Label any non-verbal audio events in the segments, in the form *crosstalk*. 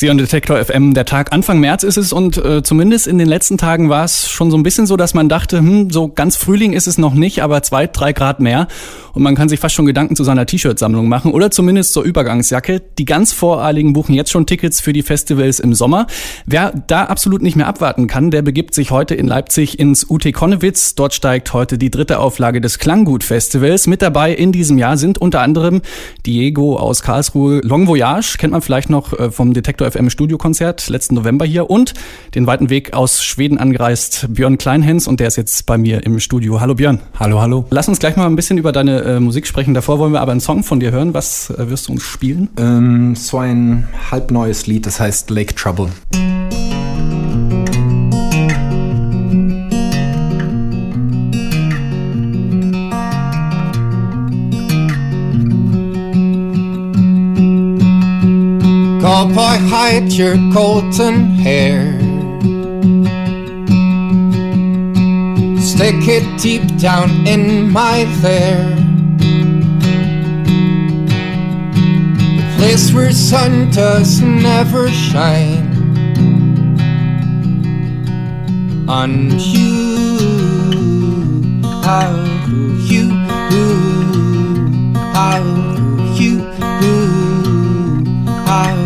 Sie und Detektor FM, der Tag Anfang März ist es und äh, zumindest in den letzten Tagen war es schon so ein bisschen so, dass man dachte, hm, so ganz Frühling ist es noch nicht, aber zwei, drei Grad mehr und man kann sich fast schon Gedanken zu seiner T-Shirt-Sammlung machen oder zumindest zur Übergangsjacke. Die ganz Voreiligen buchen jetzt schon Tickets für die Festivals im Sommer. Wer da absolut nicht mehr abwarten kann, der begibt sich heute in Leipzig ins UT Konnewitz. Dort steigt heute die dritte Auflage des Klanggut-Festivals. Mit dabei in diesem Jahr sind unter anderem Diego aus Karlsruhe, Long Voyage, kennt man vielleicht noch äh, vom Detektor FM Studiokonzert letzten November hier und den weiten Weg aus Schweden angereist Björn Kleinhens und der ist jetzt bei mir im Studio. Hallo Björn. Hallo, hallo. Lass uns gleich mal ein bisschen über deine äh, Musik sprechen. Davor wollen wir aber einen Song von dir hören. Was äh, wirst du uns spielen? Ähm, so ein halbneues Lied, das heißt Lake Trouble. Cowboy, hide your golden hair. Stick it deep down in my lair. The place where sun does never shine. On you, how you, how you, how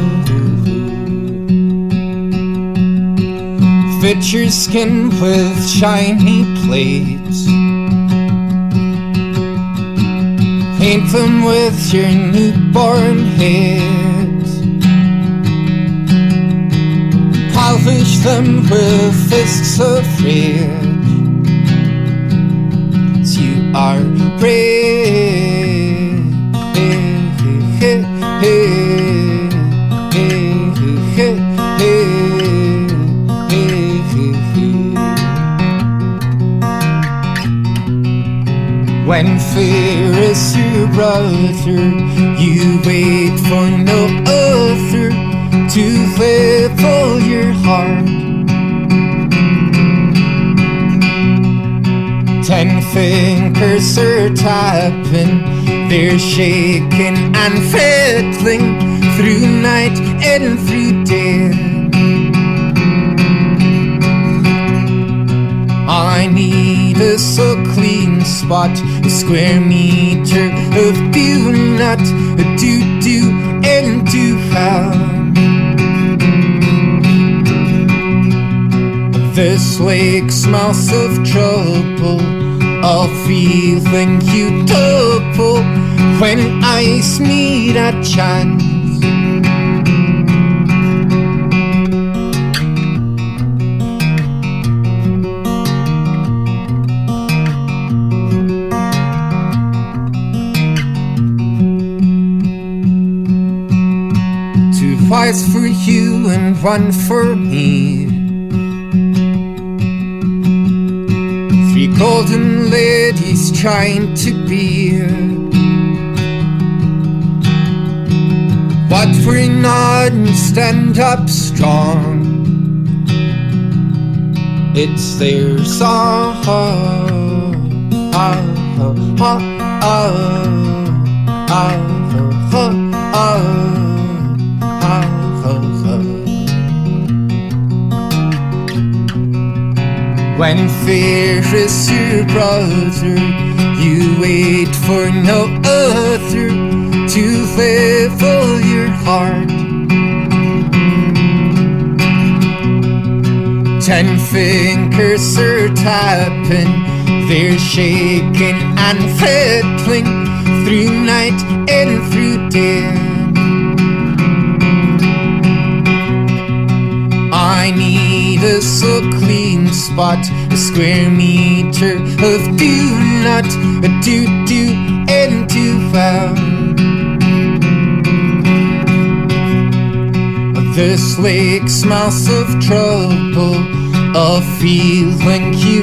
fit your skin with shiny plates. Paint them with your newborn head. Polish them with fists of red. You are brave. Fear is your brother, you wait for no other to fill your heart. Ten fingers are tapping, they're shaking and fiddling through night and through day. I need a so clean spot, a square meter of do not, a do do and do found. This lake smells of trouble. I'll feel when you double when eyes meet a chance. Fights for you and one for me. Three golden ladies trying to be But we're not and stand up strong. It's their song. When fear is your brother, you wait for no other to fill your heart. Ten fingers are tapping, they're shaking and fiddling through night and through day. A clean spot, a square meter of do not, a do do and do found. This lake smells of trouble, a feeling you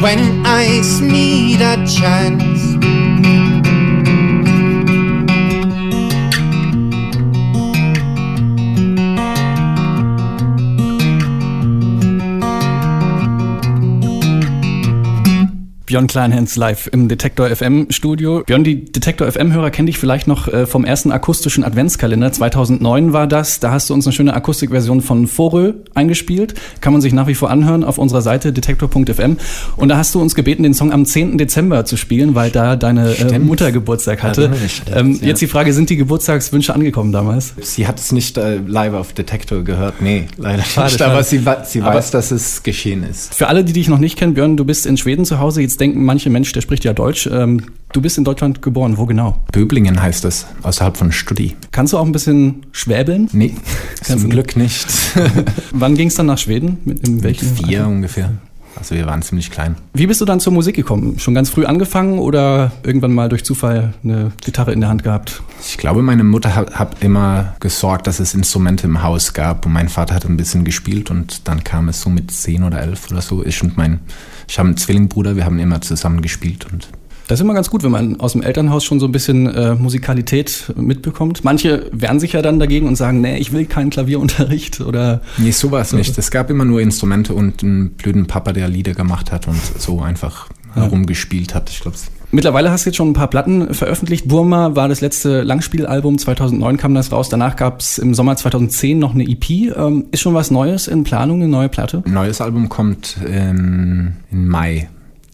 when eyes meet a chance. Björn Kleinhans live im Detektor FM Studio. Björn, die Detektor FM Hörer kennen dich vielleicht noch äh, vom ersten akustischen Adventskalender. 2009 war das. Da hast du uns eine schöne Akustikversion von Forö eingespielt. Kann man sich nach wie vor anhören auf unserer Seite detektor.fm. Und da hast du uns gebeten, den Song am 10. Dezember zu spielen, weil da deine äh, Mutter Geburtstag hatte. Ja, ähm, jetzt die Frage, sind die Geburtstagswünsche angekommen damals? Sie hat es nicht äh, live auf Detektor gehört. Nee, leider Schade, nicht. schade. Aber sie, sie Aber- weiß, dass es geschehen ist. Für alle, die dich noch nicht kennen, Björn, du bist in Schweden zu Hause. Jetzt denken manche Mensch, der spricht ja Deutsch. Ähm, du bist in Deutschland geboren. Wo genau? Böblingen heißt es, außerhalb von Studi. Kannst du auch ein bisschen schwäbeln? Nee, Kannst zum? Glück nicht. *laughs* Wann ging es dann nach Schweden? Mit, in welchem Vier Alter? ungefähr. Also wir waren ziemlich klein. Wie bist du dann zur Musik gekommen? Schon ganz früh angefangen oder irgendwann mal durch Zufall eine Gitarre in der Hand gehabt? Ich glaube, meine Mutter hat, hat immer gesorgt, dass es Instrumente im Haus gab und mein Vater hat ein bisschen gespielt und dann kam es so mit zehn oder elf oder so. Ich und mein, ich habe einen Zwillingbruder, wir haben immer zusammen gespielt und Das ist immer ganz gut, wenn man aus dem Elternhaus schon so ein bisschen äh, Musikalität mitbekommt. Manche wehren sich ja dann dagegen und sagen, nee, ich will keinen Klavierunterricht oder nee, so war es nicht. Es gab immer nur Instrumente und einen blöden Papa, der Lieder gemacht hat und so einfach herumgespielt hat. Ich glaube, Mittlerweile hast du jetzt schon ein paar Platten veröffentlicht. Burma war das letzte Langspielalbum, 2009 kam das raus. Danach gab es im Sommer 2010 noch eine EP. Ähm, ist schon was Neues in Planung, eine neue Platte? ein neues Album kommt ähm, im Mai.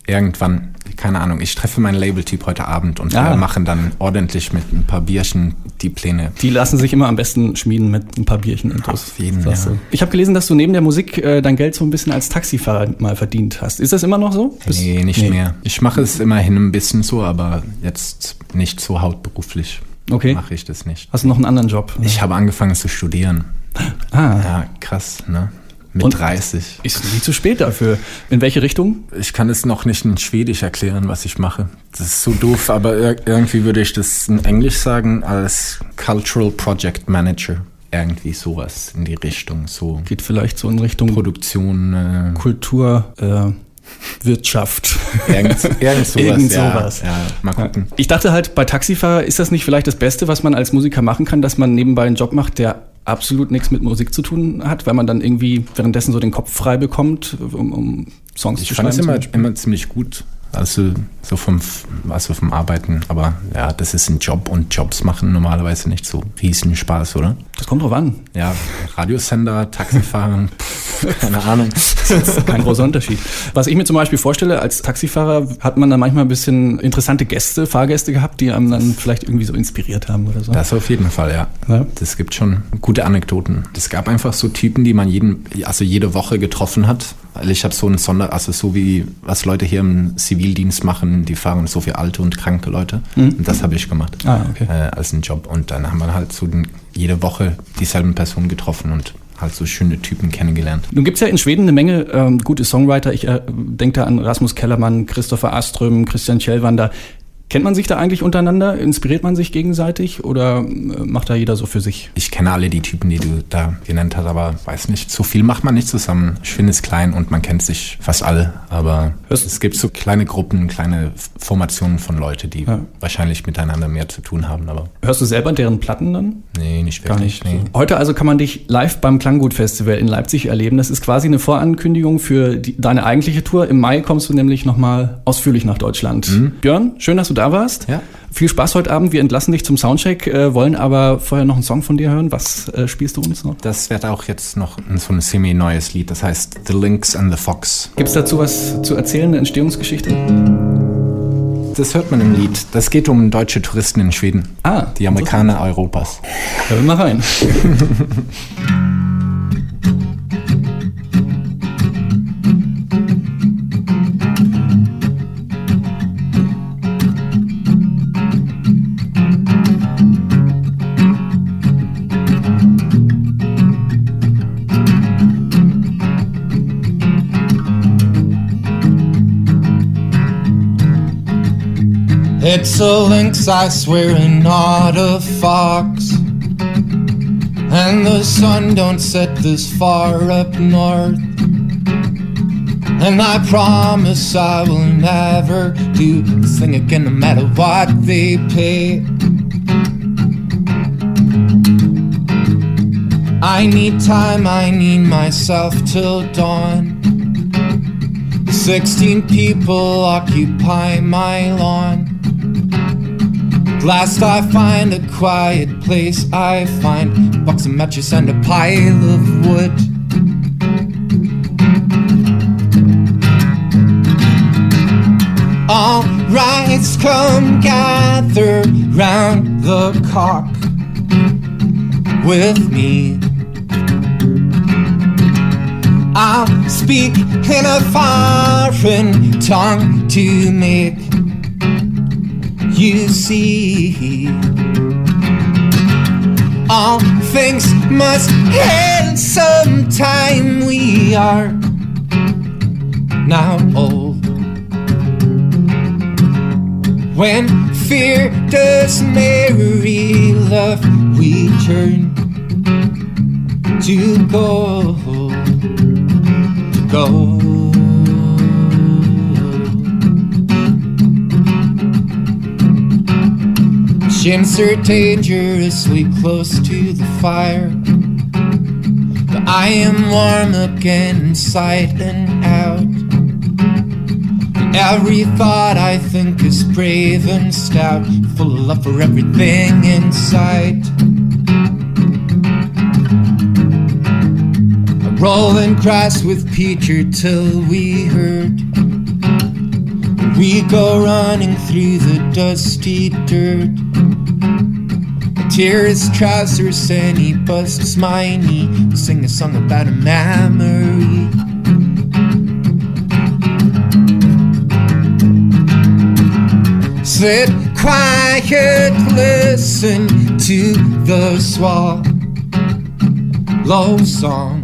Irgendwann, keine Ahnung. Ich treffe meinen Label-Typ heute Abend und Ah. wir machen dann ordentlich mit ein paar Bierchen die Pläne. Die lassen sich immer am besten schmieden mit ein paar Bierchen. Auf jeden, ja. Ich habe gelesen, dass du neben der Musik äh, dein Geld so ein bisschen als Taxifahrer mal verdient hast. Ist das immer noch so? Bist- Nee, nicht mehr. Ich mache es immerhin ein bisschen so, aber jetzt nicht so hauptberuflich. Okay. Mache ich das nicht. Hast du noch einen anderen Job? Ich habe angefangen zu studieren. ah, Ja, krass, ne? Mit Und- 30. ist nie zu spät dafür. In welche Richtung? Ich kann es noch nicht in Schwedisch erklären, was ich mache. Das ist so doof, aber ir irgendwie würde ich das in Englisch sagen als Cultural Project Manager. Irgendwie sowas in die Richtung. So Geht vielleicht so in Richtung Produktion, äh, Kultur, äh, Wirtschaft. irgend, irgend *laughs* sowas. Irgend ja, sowas. Ja, mal gucken. Ich dachte halt, bei Taxifahrer ist das nicht vielleicht das Beste, was man als Musiker machen kann, dass man nebenbei einen Job macht, der absolut nichts mit Musik zu tun hat, weil man dann irgendwie währenddessen so den Kopf frei bekommt, um, um Songs Ich zu fand es schreiben. immer, immer ziemlich gut. Also so vom, also vom Arbeiten. Aber ja, das ist ein Job und Jobs machen normalerweise nicht so riesen Spaß, oder? Das kommt drauf an. Ja, Radiosender, Taxifahren, *laughs* keine Ahnung. Kein großer Unterschied. Was ich mir zum Beispiel vorstelle, als Taxifahrer hat man dann manchmal ein bisschen interessante Gäste, Fahrgäste gehabt, die einem dann vielleicht irgendwie so inspiriert haben oder so. Das auf jeden Fall, ja. Ja. Das gibt schon gute Anekdoten. Es gab einfach so Typen, die man jeden, also jede Woche getroffen hat. Weil ich habe so einen Sonder, also so wie was Leute hier im Zivildienst machen, die fahren so für alte und kranke Leute. Und das habe ich gemacht. Ah, okay. Äh, als einen Job. Und dann haben wir halt so den, jede Woche dieselben Personen getroffen und halt so schöne Typen kennengelernt. Nun gibt's ja in Schweden eine Menge ähm, gute Songwriter. Ich äh, denke da an Rasmus Kellermann, Christopher Aström, Christian Kjellwander. Kennt man sich da eigentlich untereinander? Inspiriert man sich gegenseitig oder äh, macht da jeder so für sich? Ich kenne alle die Typen, die du da genannt hast, aber weiß nicht, so viel macht man nicht zusammen. Ich finde es klein und man kennt sich fast alle, aber Hörst- es gibt so kleine Gruppen, kleine Formationen von Leute, die Ja. wahrscheinlich miteinander mehr zu tun haben, aber Hörst du selber deren Platten dann? nee, nicht Gar wirklich. nicht. Nee. Heute also kann man dich live beim Klanggut-Festival in Leipzig erleben. Das ist quasi eine Vorankündigung für die, deine eigentliche Tour. Im Mai kommst du nämlich nochmal ausführlich nach Deutschland. Björn, schön, dass du da warst. Ja. Viel Spaß heute Abend. Wir entlassen dich zum Soundcheck, äh, wollen aber vorher noch einen Song von dir hören. Was äh, spielst du uns noch? Das wird auch jetzt noch so ein semi-neues Lied, das heißt The Lynx and the Fox. Gibt's dazu was zu erzählen, eine Entstehungsgeschichte? Das hört man im Lied. Das geht um deutsche Touristen in Schweden. Ah, Die Amerikaner Europas. Hören wir mal rein. *laughs* It's a lynx, I swear, and not a fox. And the sun don't set this far up north. And I promise I will never do this thing again, no matter what they pay. I need time, I need myself till dawn. Sixteen people occupy my lawn. Last I find a quiet place. I find box of matches and a pile of wood. All rights come gather round the cock with me. I'll speak in a foreign tongue to make you see. All things must end sometime. We are now old. When fear does marry love, we turn to gold. Gold. Shims are dangerously close to the fire. But I am warm again inside and out. And every thought I think is brave and stout, full of love for everything inside. A rolling grass with Peter till we hurt. We go running through the dusty dirt. Tear his trousers and he busts my knee. We sing a song about a memory. Sit quiet, listen to the swallow song.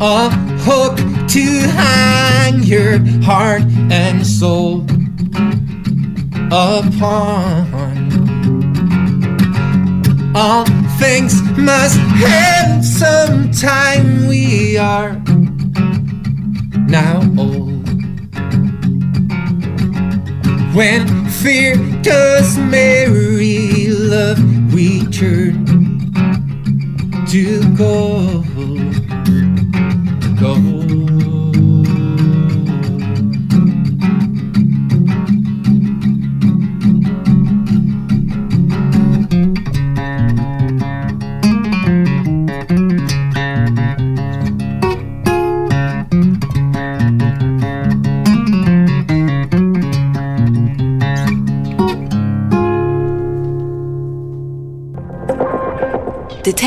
A hook to hang your heart and soul upon. All things must end sometime. We are now old. When fear does marry love, we turn to gold. Gold.